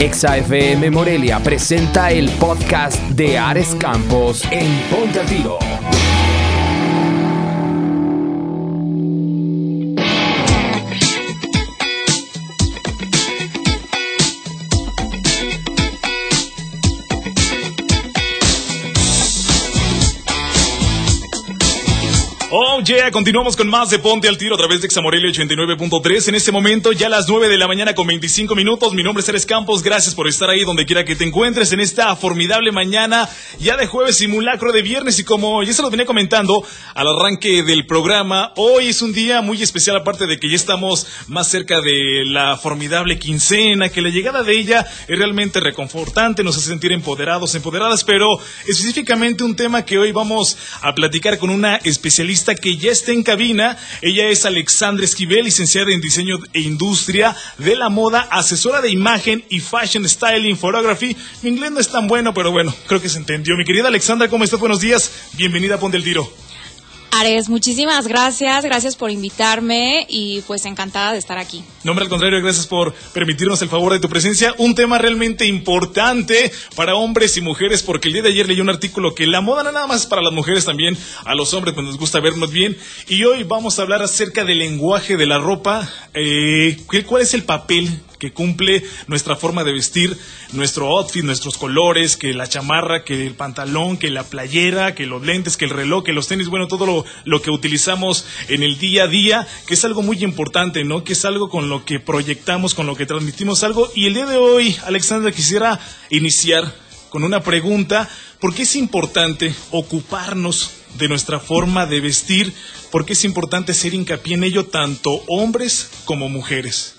Exa FM Morelia presenta el podcast de Ares Campos en Ponte Tiro. Continuamos con más de Ponte al Tiro a través de Examorelio 89.3. En este momento, ya las 9 de la mañana con 25 minutos. Mi nombre es Eres Campos. Gracias por estar ahí donde quiera que te encuentres en esta formidable mañana, ya de jueves, simulacro de viernes. Y como ya se lo venía comentando al arranque del programa, hoy es un día muy especial, aparte de que ya estamos más cerca de la formidable quincena, que la llegada de ella es realmente reconfortante, nos hace sentir empoderados, empoderadas, pero específicamente un tema que hoy vamos a platicar con una especialista que ya está en cabina. Ella es Alexandra Esquivel, licenciada en Diseño e Industria de la Moda, asesora de imagen y Fashion Styling Photography. Mi inglés no es tan bueno, pero bueno, creo que se entendió. Mi querida Alexandra, ¿cómo estás? Buenos días. Bienvenida a Ponte el Tiro. Ares, muchísimas gracias, gracias por invitarme y pues encantada de estar aquí. No, hombre, al contrario, gracias por permitirnos el favor de tu presencia. Un tema realmente importante para hombres y mujeres, porque el día de ayer leí un artículo que la moda no nada más es para las mujeres, también a los hombres pues nos gusta vernos bien. Y hoy vamos a hablar acerca del lenguaje de la ropa, eh, cuál es el papel que cumple nuestra forma de vestir, nuestro outfit, nuestros colores, que la chamarra, que el pantalón, que la playera, que los lentes, que el reloj, que los tenis, bueno, todo lo, lo que utilizamos en el día a día, que es algo muy importante, ¿no? Que es algo con lo que proyectamos, con lo que transmitimos algo. Y el día de hoy, Alexandra, quisiera iniciar con una pregunta, ¿por qué es importante ocuparnos de nuestra forma de vestir? ¿Por qué es importante hacer hincapié en ello tanto hombres como mujeres?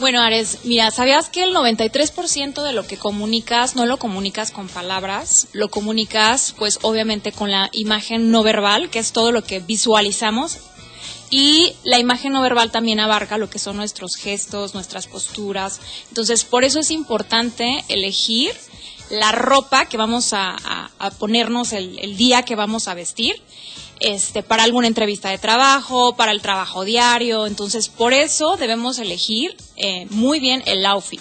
Bueno, Ares, mira, ¿sabías que el 93% de lo que comunicas no lo comunicas con palabras? Lo comunicas, pues, obviamente con la imagen no verbal, que es todo lo que visualizamos. Y la imagen no verbal también abarca lo que son nuestros gestos, nuestras posturas. Entonces, por eso es importante elegir la ropa que vamos a, ponernos el día que vamos a vestir este, para alguna entrevista de trabajo, para el trabajo diario. Entonces, por eso debemos elegir eh, muy bien el outfit.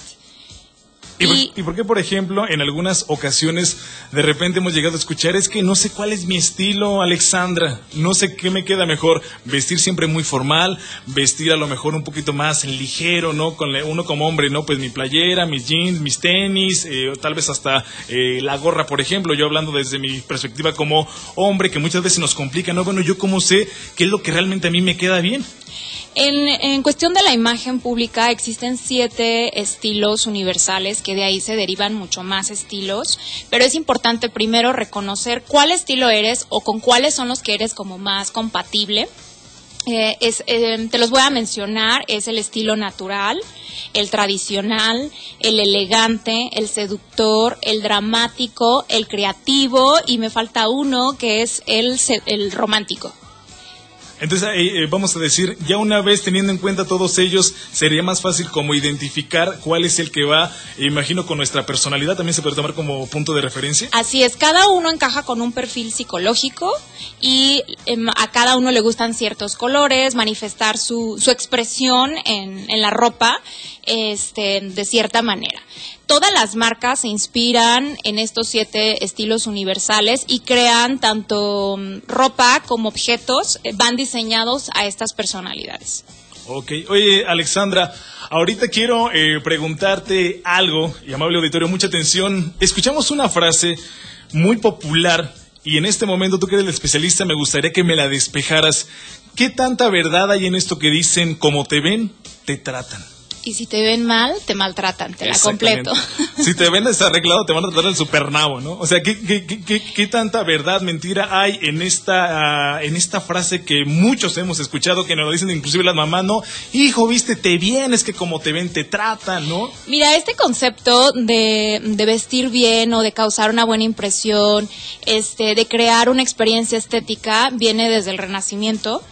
¿Y, por, qué, por ejemplo, en algunas ocasiones de repente hemos llegado a escuchar es que no sé cuál es mi estilo, Alexandra? No sé qué me queda mejor, vestir siempre muy formal, vestir a lo mejor un poquito más ligero, ¿no? Con uno como hombre, ¿no? Pues mi playera, mis jeans, mis tenis, eh, tal vez hasta eh, la gorra, por ejemplo. Yo hablando desde mi perspectiva como hombre, que muchas veces nos complica, ¿no? Bueno, yo cómo sé qué es lo que realmente a mí me queda bien. En, cuestión de la imagen pública existen siete estilos universales que de ahí se derivan mucho más estilos, pero es importante primero reconocer cuál estilo eres o con cuáles son los que eres como más compatible. Eh, eh, te los voy a mencionar, es el estilo natural, el tradicional, el elegante, el seductor, el dramático, el creativo y me falta uno que es el romántico. Entonces, eh, vamos a decir, ya una vez teniendo en cuenta todos ellos, sería más fácil como identificar cuál es el que va, imagino, con nuestra personalidad, también se puede tomar como punto de referencia. Así es, cada uno encaja con un perfil psicológico y em, a cada uno le gustan ciertos colores, manifestar su, su expresión en, en la ropa este, de cierta manera todas las marcas se inspiran en estos siete estilos universales y crean tanto mm, ropa como objetos, eh, van diseñados a estas personalidades. Ok, oye Alexandra, ahorita quiero eh, preguntarte algo, y amable auditorio, mucha atención. Escuchamos una frase muy popular y en este momento tú que eres el especialista me gustaría que me la despejaras. ¿Qué tanta verdad hay en esto que dicen como te ven, te tratan? Y si te ven mal, te maltratan, te la completo. Si te ven desarreglado, te van a tratar el supernavo, ¿no? O sea, ¿qué, qué, qué, qué tanta verdad, mentira hay en esta, ah, en esta frase que muchos hemos escuchado, que nos lo dicen inclusive las mamás, ¿no? Hijo, vístete bien, es que como te ven, te tratan, ¿no? Mira, este concepto de, de vestir bien o de causar una buena impresión, este, de crear una experiencia estética, viene desde el Renacimiento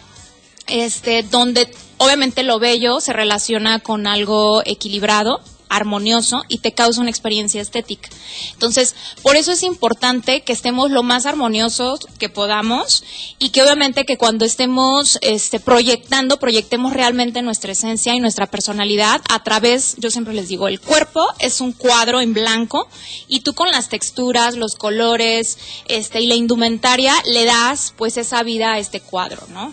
este, donde obviamente lo bello se relaciona con algo equilibrado, armonioso y te causa una experiencia estética. Entonces, por eso es importante que estemos lo más armoniosos que podamos y que obviamente que cuando estemos este, proyectando, proyectemos realmente nuestra esencia y nuestra personalidad a través, yo siempre les digo, el cuerpo es un cuadro en blanco y tú con las texturas, los colores este, y la indumentaria le das pues esa vida a este cuadro, ¿no?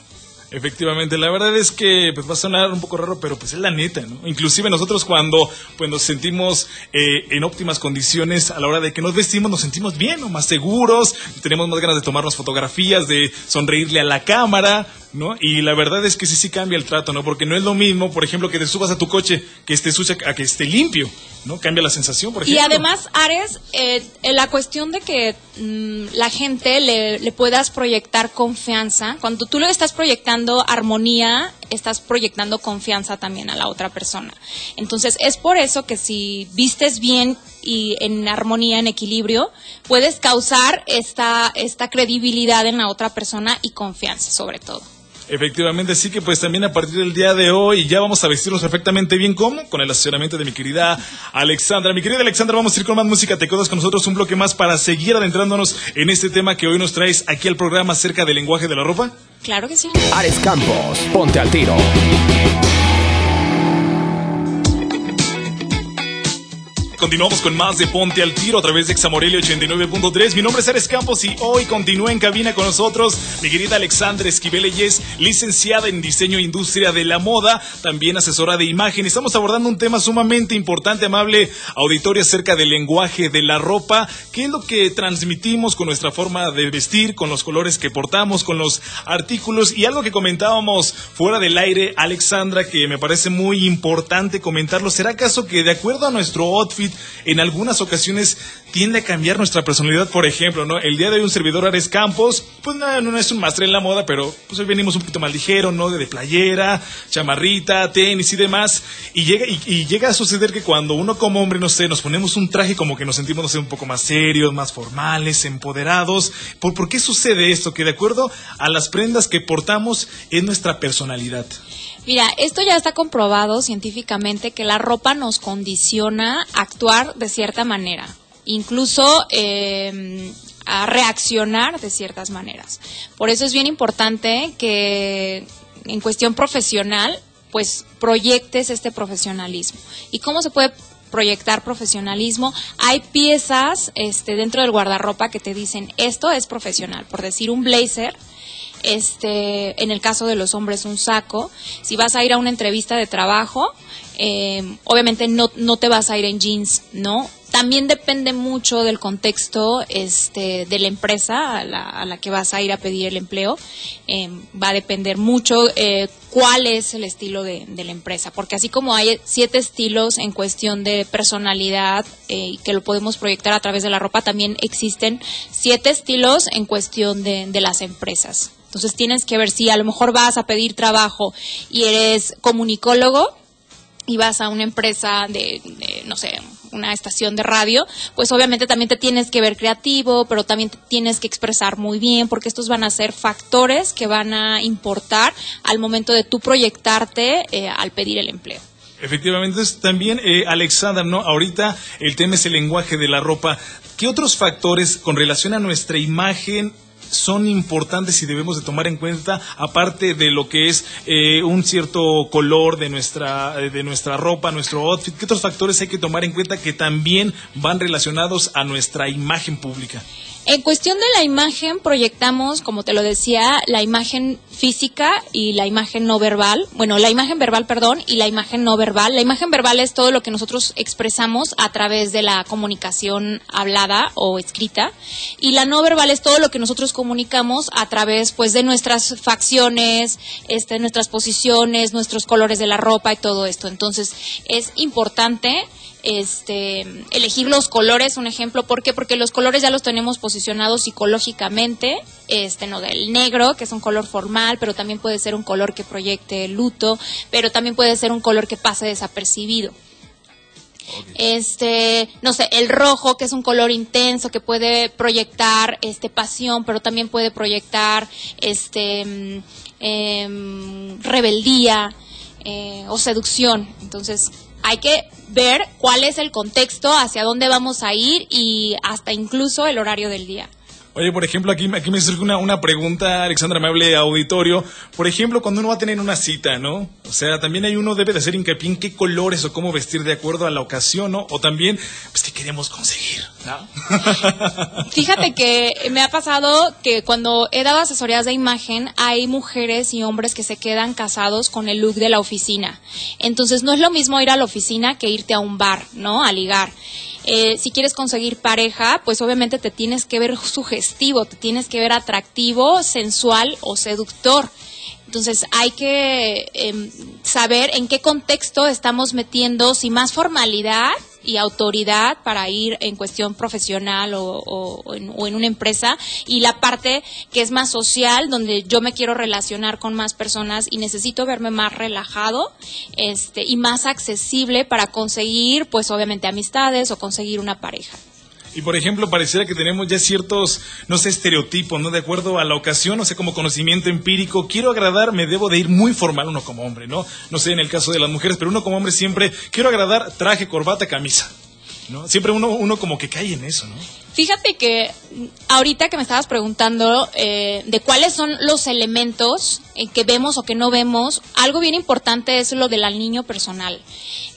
Efectivamente, la verdad es que pues va a sonar un poco raro, pero pues es la neta, ¿no? Inclusive nosotros cuando pues nos sentimos eh, en óptimas condiciones a la hora de que nos vestimos, nos sentimos bien, ¿no? Más seguros, tenemos más ganas de tomarnos fotografías, de sonreírle a la cámara, ¿no? Y la verdad es que sí, sí cambia el trato, ¿no? Porque no es lo mismo, por ejemplo, que te subas a tu coche, que esté sucia, a que esté limpio, ¿no? Cambia la sensación, por ejemplo. Y además, Ares, eh, la cuestión de que mm, la gente le, le, puedas proyectar confianza, cuando tú le estás proyectando armonía, estás proyectando confianza también a la otra persona. Entonces, es por eso que si vistes bien y en armonía, en equilibrio, puedes causar esta, esta credibilidad en la otra persona y confianza sobre todo. Efectivamente, sí que pues también a partir del día de hoy ya vamos a vestirnos perfectamente bien como con el asesoramiento de mi querida Alexandra. Mi querida Alexandra, vamos a ir con más música. Te quedas con nosotros un bloque más para seguir adentrándonos en este tema que hoy nos traes aquí al programa acerca del lenguaje de la ropa. Claro que sí. Ares Campos, ponte al tiro. Continuamos con más de Ponte al Tiro a través de Examorelio 89.3. Mi nombre es Ares Campos y hoy continúa en cabina con nosotros mi querida Alexandra Esquivel es licenciada en Diseño e Industria de la Moda, también asesora de imagen. Estamos abordando un tema sumamente importante, amable auditorio, acerca del lenguaje de la ropa. ¿Qué es lo que transmitimos con nuestra forma de vestir, con los colores que portamos, con los artículos? Y algo que comentábamos fuera del aire, Alexandra, que me parece muy importante comentarlo. ¿Será acaso que de acuerdo a nuestro outfit, en algunas ocasiones tiende a cambiar nuestra personalidad. Por ejemplo, ¿no? El día de hoy un servidor Ares Campos, pues no, no es un máster en la moda, pero pues hoy venimos un poquito más ligero, ¿no? De, playera, chamarrita, tenis y demás. Y llega, y, llega a suceder que cuando uno como hombre, no sé, nos ponemos un traje como que nos sentimos, no sé, un poco más serios, más formales, empoderados. ¿Por, ¿Por qué sucede esto? Que de acuerdo a las prendas que portamos es nuestra personalidad. Mira, esto ya está comprobado científicamente que la ropa nos condiciona a actuar de cierta manera, incluso em, a reaccionar de ciertas maneras. Por eso es bien importante que en cuestión profesional, pues proyectes este profesionalismo. ¿Y cómo se puede proyectar profesionalismo. Hay piezas este, dentro del guardarropa que te dicen esto es profesional. Por decir un blazer, este, en el caso de los hombres un saco. Si vas a ir a una entrevista de trabajo, eh, obviamente no, no te vas a ir en jeans, ¿no? También depende mucho del contexto este, de la empresa a la, que vas a ir a pedir el empleo. Eh, va a depender mucho eh, cuál es el estilo de, la empresa, porque así como hay siete estilos en cuestión de personalidad y que lo podemos proyectar a través de la ropa, también existen siete estilos en cuestión de, de las empresas. Entonces tienes que ver si a lo mejor vas a pedir trabajo y eres comunicólogo y vas a una empresa de, no sé, una estación de radio, pues obviamente también te tienes que ver creativo, pero también te tienes que expresar muy bien, porque estos van a ser factores que van a importar al momento de tú proyectarte eh, al pedir el empleo. Efectivamente, también, eh, ¿no? Ahorita el tema es el lenguaje de la ropa. ¿Qué otros factores con relación a nuestra imagen son importantes y debemos de tomar en cuenta, aparte de lo que es eh, un cierto color de nuestra, de nuestra ropa, nuestro outfit? ¿Qué otros factores hay que tomar en cuenta que también van relacionados a nuestra imagen pública? En cuestión de la imagen, proyectamos, como te lo decía, la imagen física y la imagen no verbal. Bueno, la imagen verbal, perdón, y la imagen no verbal. La imagen verbal es todo lo que nosotros expresamos a través de la comunicación hablada o escrita. Y la no verbal es todo lo que nosotros comunicamos a través, pues, de nuestras facciones, este, nuestras posiciones, nuestros colores de la ropa y todo esto. Entonces, es importante este, elegir los colores, un ejemplo, ¿por qué? Porque los colores ya los tenemos posicionados psicológicamente, este, no, del negro, que es un color formal, pero también puede ser un color que proyecte luto, pero también puede ser un color que pase desapercibido. Este, no sé, el rojo, que es un color intenso, que puede proyectar este pasión, pero también puede proyectar este mm, em, rebeldía eh, o seducción. Entonces, hay que ver cuál es el contexto, hacia dónde vamos a ir y hasta incluso el horario del día. Oye, por ejemplo, aquí, aquí me surge una, una pregunta, Alexandra, me hable auditorio. Por ejemplo, cuando uno va a tener una cita, ¿no? O sea, también hay uno debe de hacer hincapié en qué colores o cómo vestir de acuerdo a la ocasión, ¿no? O también, pues, qué queremos conseguir, ¿no? Fíjate que me ha pasado que cuando he dado asesorías de imagen, hay mujeres y hombres que se quedan casados con el look de la oficina. Entonces, no es lo mismo ir a la oficina que irte a un bar, ¿no? A ligar. Eh, si quieres conseguir pareja, pues obviamente te tienes que ver sugestivo, te tienes que ver atractivo, sensual o seductor. Entonces hay que em, saber en qué contexto estamos metiendo, si más formalidad y autoridad para ir en cuestión profesional o, en, una empresa y la parte que es más social donde yo me quiero relacionar con más personas y necesito verme más relajado este y más accesible para conseguir pues obviamente amistades o conseguir una pareja. Y por ejemplo, pareciera que tenemos ya ciertos, no sé, estereotipos, ¿no? De acuerdo a la ocasión, no sé, como conocimiento empírico. Quiero agradar, me debo de ir muy formal uno como hombre, ¿no? No sé en el caso de las mujeres, pero uno como hombre siempre, quiero agradar traje, corbata, camisa. ¿No? Siempre uno, uno como que cae en eso, ¿no? Fíjate que ahorita que me estabas preguntando eh, de cuáles son los elementos eh, que vemos o que no vemos, algo bien importante es lo del niño personal.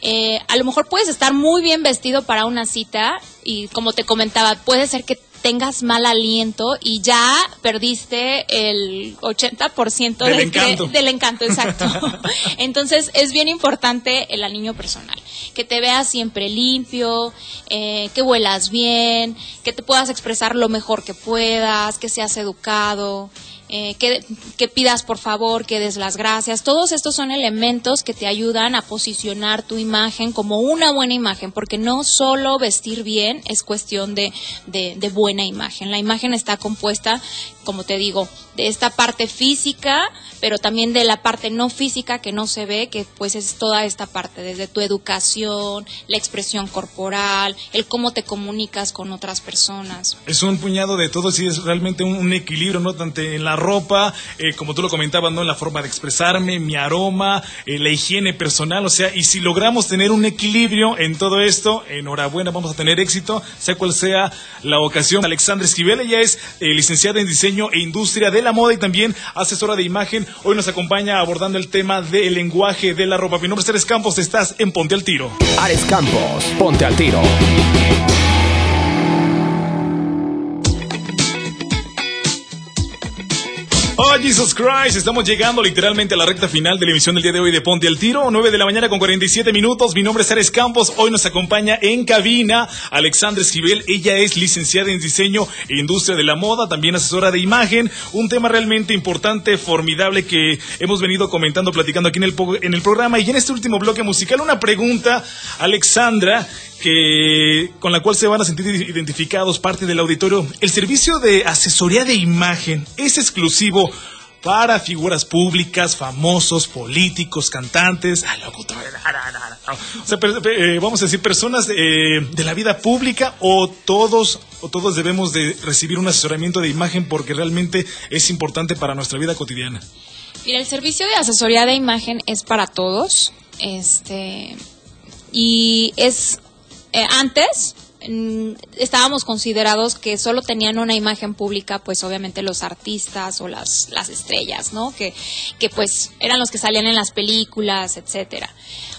Eh, a lo mejor puedes estar muy bien vestido para una cita y como te comentaba, puede ser que tengas mal aliento y ya perdiste el 80% del, del encanto. del encanto, exacto. Entonces es bien importante el niño personal, que te veas siempre limpio, eh, que huelas bien, que te puedas expresar lo mejor que puedas, que seas educado. Eh, que, que, pidas por favor, que des las gracias. Todos estos son elementos que te ayudan a posicionar tu imagen como una buena imagen, porque no solo vestir bien es cuestión de, de, de buena imagen. La imagen está compuesta, como te digo, de esta parte física, pero también de la parte no física que no se ve, que pues es toda esta parte, desde tu educación, la expresión corporal, el cómo te comunicas con otras personas. Es un puñado de todo, sí, es realmente un, equilibrio, ¿no? Tanto en la ropa, eh, como tú lo comentabas, ¿no? En la forma de expresarme, mi aroma, eh, la higiene personal, o sea, y si logramos tener un equilibrio en todo esto, enhorabuena, vamos a tener éxito, sea cual sea la ocasión. Alexandra Esquivel, ella es eh, licenciada en diseño e industria de la moda y también asesora de imagen. Hoy nos acompaña abordando el tema del lenguaje de la ropa. Mi nombre es Ares Campos, estás en Ponte al Tiro. Ares Campos, Ponte al Tiro. Jesus Christ, estamos llegando literalmente a la recta final de la emisión del día de hoy de Ponte al Tiro, 9 de la mañana con 47 minutos. Mi nombre es Ares Campos, hoy nos acompaña en cabina Alexandra Esquivel, ella es licenciada en diseño e industria de la moda, también asesora de imagen, un tema realmente importante, formidable que hemos venido comentando, platicando aquí en el, en el programa y en este último bloque musical una pregunta, Alexandra, que con la cual se van a sentir identificados parte del auditorio. El servicio de asesoría de imagen es exclusivo para figuras públicas, famosos, políticos, cantantes, vamos a decir personas eh, de la vida pública o todos o todos debemos de recibir un asesoramiento de imagen porque realmente es importante para nuestra vida cotidiana. Mira, el servicio de asesoría de imagen es para todos, este y es eh, antes estábamos considerados que solo tenían una imagen pública, pues obviamente los artistas o las, las estrellas, ¿no? Que, que pues eran los que salían en las películas, etcétera.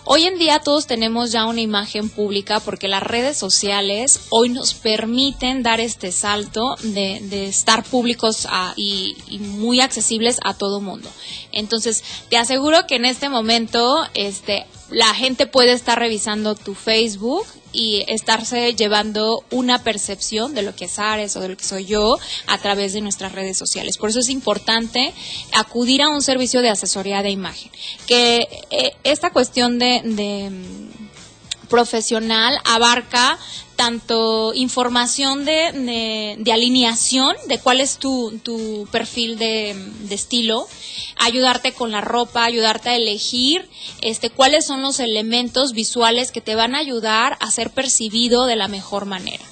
Hoy en día todos tenemos ya una imagen pública porque las redes sociales hoy nos permiten dar este salto de, de estar públicos y, y, muy accesibles a todo mundo. Entonces, te aseguro que en este momento, este, la gente puede estar revisando tu Facebook y estarse llevando una percepción de lo que es Ares o de lo que soy yo a través de nuestras redes sociales. Por eso es importante acudir a un servicio de asesoría de imagen. Que eh, esta cuestión de, de profesional abarca tanto información de, de, alineación, de cuál es tu, tu perfil de, de, estilo, ayudarte con la ropa, ayudarte a elegir este, cuáles son los elementos visuales que te van a ayudar a ser percibido de la mejor manera.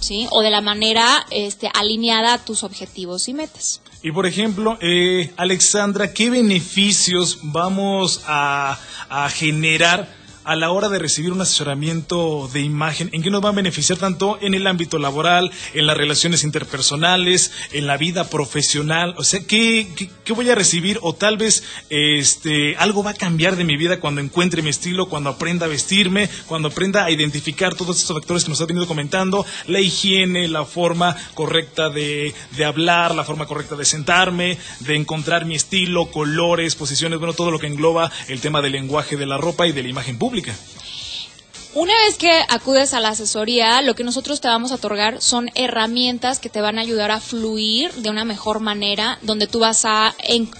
¿Sí? O de la manera este, alineada a tus objetivos y metas. Y por ejemplo, eh, Alexandra, ¿qué beneficios vamos a, a generar a la hora de recibir un asesoramiento de imagen? ¿En qué nos va a beneficiar tanto en el ámbito laboral, en las relaciones interpersonales, en la vida profesional? O sea, ¿qué, qué, voy a recibir? O tal vez este, algo va a cambiar de mi vida cuando encuentre mi estilo, cuando aprenda a vestirme, cuando aprenda a identificar todos estos factores que nos ha venido comentando, la higiene, la forma correcta de, de hablar, la forma correcta de sentarme, de encontrar mi estilo, colores, posiciones, bueno, todo lo que engloba el tema del lenguaje de la ropa y de la imagen pública. Una vez que acudes a la asesoría, lo que nosotros te vamos a otorgar son herramientas que te van a ayudar a fluir de una mejor manera, donde tú vas a,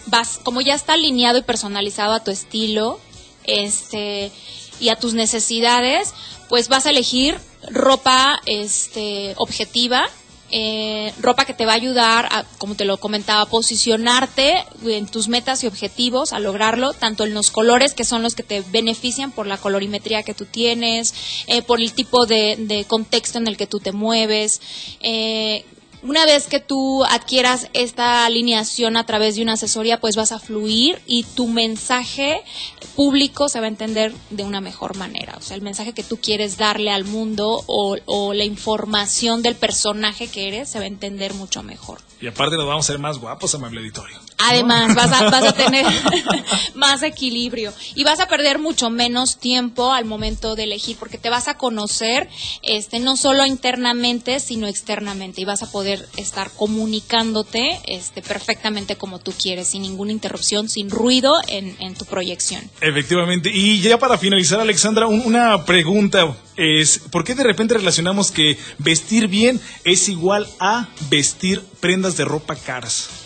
vas, como ya está alineado y personalizado a tu estilo, este, y a tus necesidades, pues vas a elegir ropa, este, objetiva, eh, ropa que te va a ayudar, a, como te lo comentaba, a posicionarte en tus metas y objetivos, a lograrlo, tanto en los colores que son los que te benefician por la colorimetría que tú tienes, eh, por el tipo de, de, contexto en el que tú te mueves, eh, una vez que tú adquieras esta alineación a través de una asesoría, pues vas a fluir y tu mensaje público se va a entender de una mejor manera. O sea, el mensaje que tú quieres darle al mundo o, la información del personaje que eres se va a entender mucho mejor. Y aparte nos vamos a ser más guapos, amable editorio. Además, vas, a, vas a tener más equilibrio y vas a perder mucho menos tiempo al momento de elegir, porque te vas a conocer este, no solo internamente, sino externamente y vas a poder estar comunicándote este, perfectamente como tú quieres, sin ninguna interrupción, sin ruido en, en tu proyección. Efectivamente. Y ya para finalizar, Alexandra, una pregunta es, ¿por qué de repente relacionamos que vestir bien es igual a vestir prendas de ropa caras?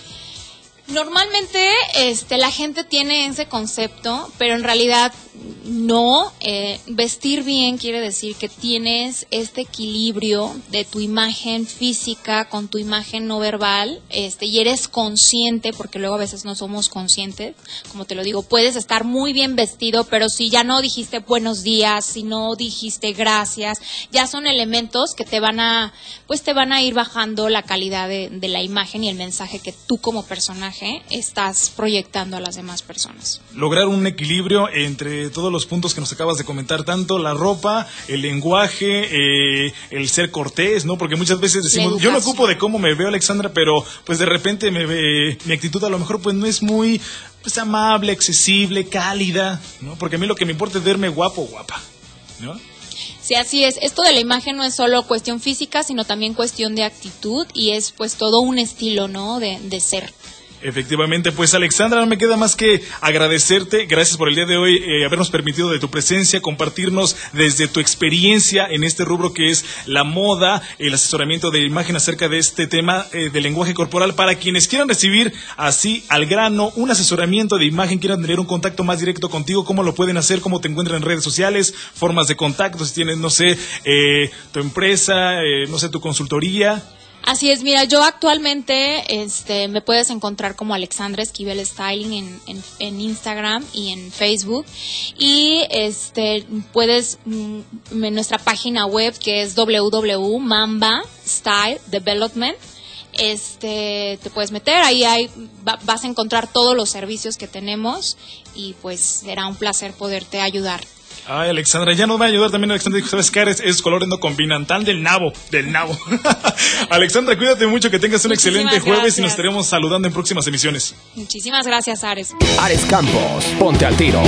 Normalmente este, la gente tiene ese concepto, pero en realidad no. Eh, vestir bien quiere decir que tienes este equilibrio de tu imagen física con tu imagen no verbal este, y eres consciente, porque luego a veces no somos conscientes. Como te lo digo, puedes estar muy bien vestido, pero si ya no dijiste buenos días, si no dijiste gracias, ya son elementos que te van a, pues te van a ir bajando la calidad de la imagen y el mensaje que tú como personaje estás proyectando a las demás personas. Lograr un equilibrio entre todos los puntos que nos acabas de comentar, tanto la ropa, el lenguaje, eh, el ser cortés, ¿no? Porque muchas veces decimos, yo me ocupo de cómo me veo Alexandra, pero pues de repente me ve, mi actitud a lo mejor pues no es muy pues, amable, accesible, cálida, ¿no? Porque a mí lo que me importa es verme guapo guapa, ¿no? Sí, así es. Esto de la imagen no es solo cuestión física, sino también cuestión de actitud y es pues todo un estilo, ¿no? De, de ser. Efectivamente, pues Alexandra, no me queda más que agradecerte. Gracias por el día de hoy eh, habernos permitido de tu presencia, compartirnos desde tu experiencia en este rubro que es la moda, el asesoramiento de imagen acerca de este tema eh, de lenguaje corporal. Para quienes quieran recibir así al grano un asesoramiento de imagen, quieran tener un contacto más directo contigo, ¿cómo lo pueden hacer? ¿Cómo te encuentran en redes sociales? Formas de contacto, si tienes, no sé, eh, tu empresa, no sé, tu consultoría. Así es, mira, yo actualmente este, me puedes encontrar como Alexandra Esquivel Styling en, en, Instagram y en Facebook. Y este, puedes, mm, en nuestra página web que es www.mamba Style Development este te puedes meter ahí hay, vas a encontrar todos los servicios que tenemos y pues será un placer poderte ayudar Ay, Alexandra, ya nos va a ayudar también Alexandra. ¿Sabes qué? Es, es color no combinan tan del nabo, del nabo. Alexandra, cuídate mucho, que tengas un excelente jueves y nos estaremos saludando en próximas emisiones. Muchísimas gracias, Ares. Ares Campos, ponte al tiro.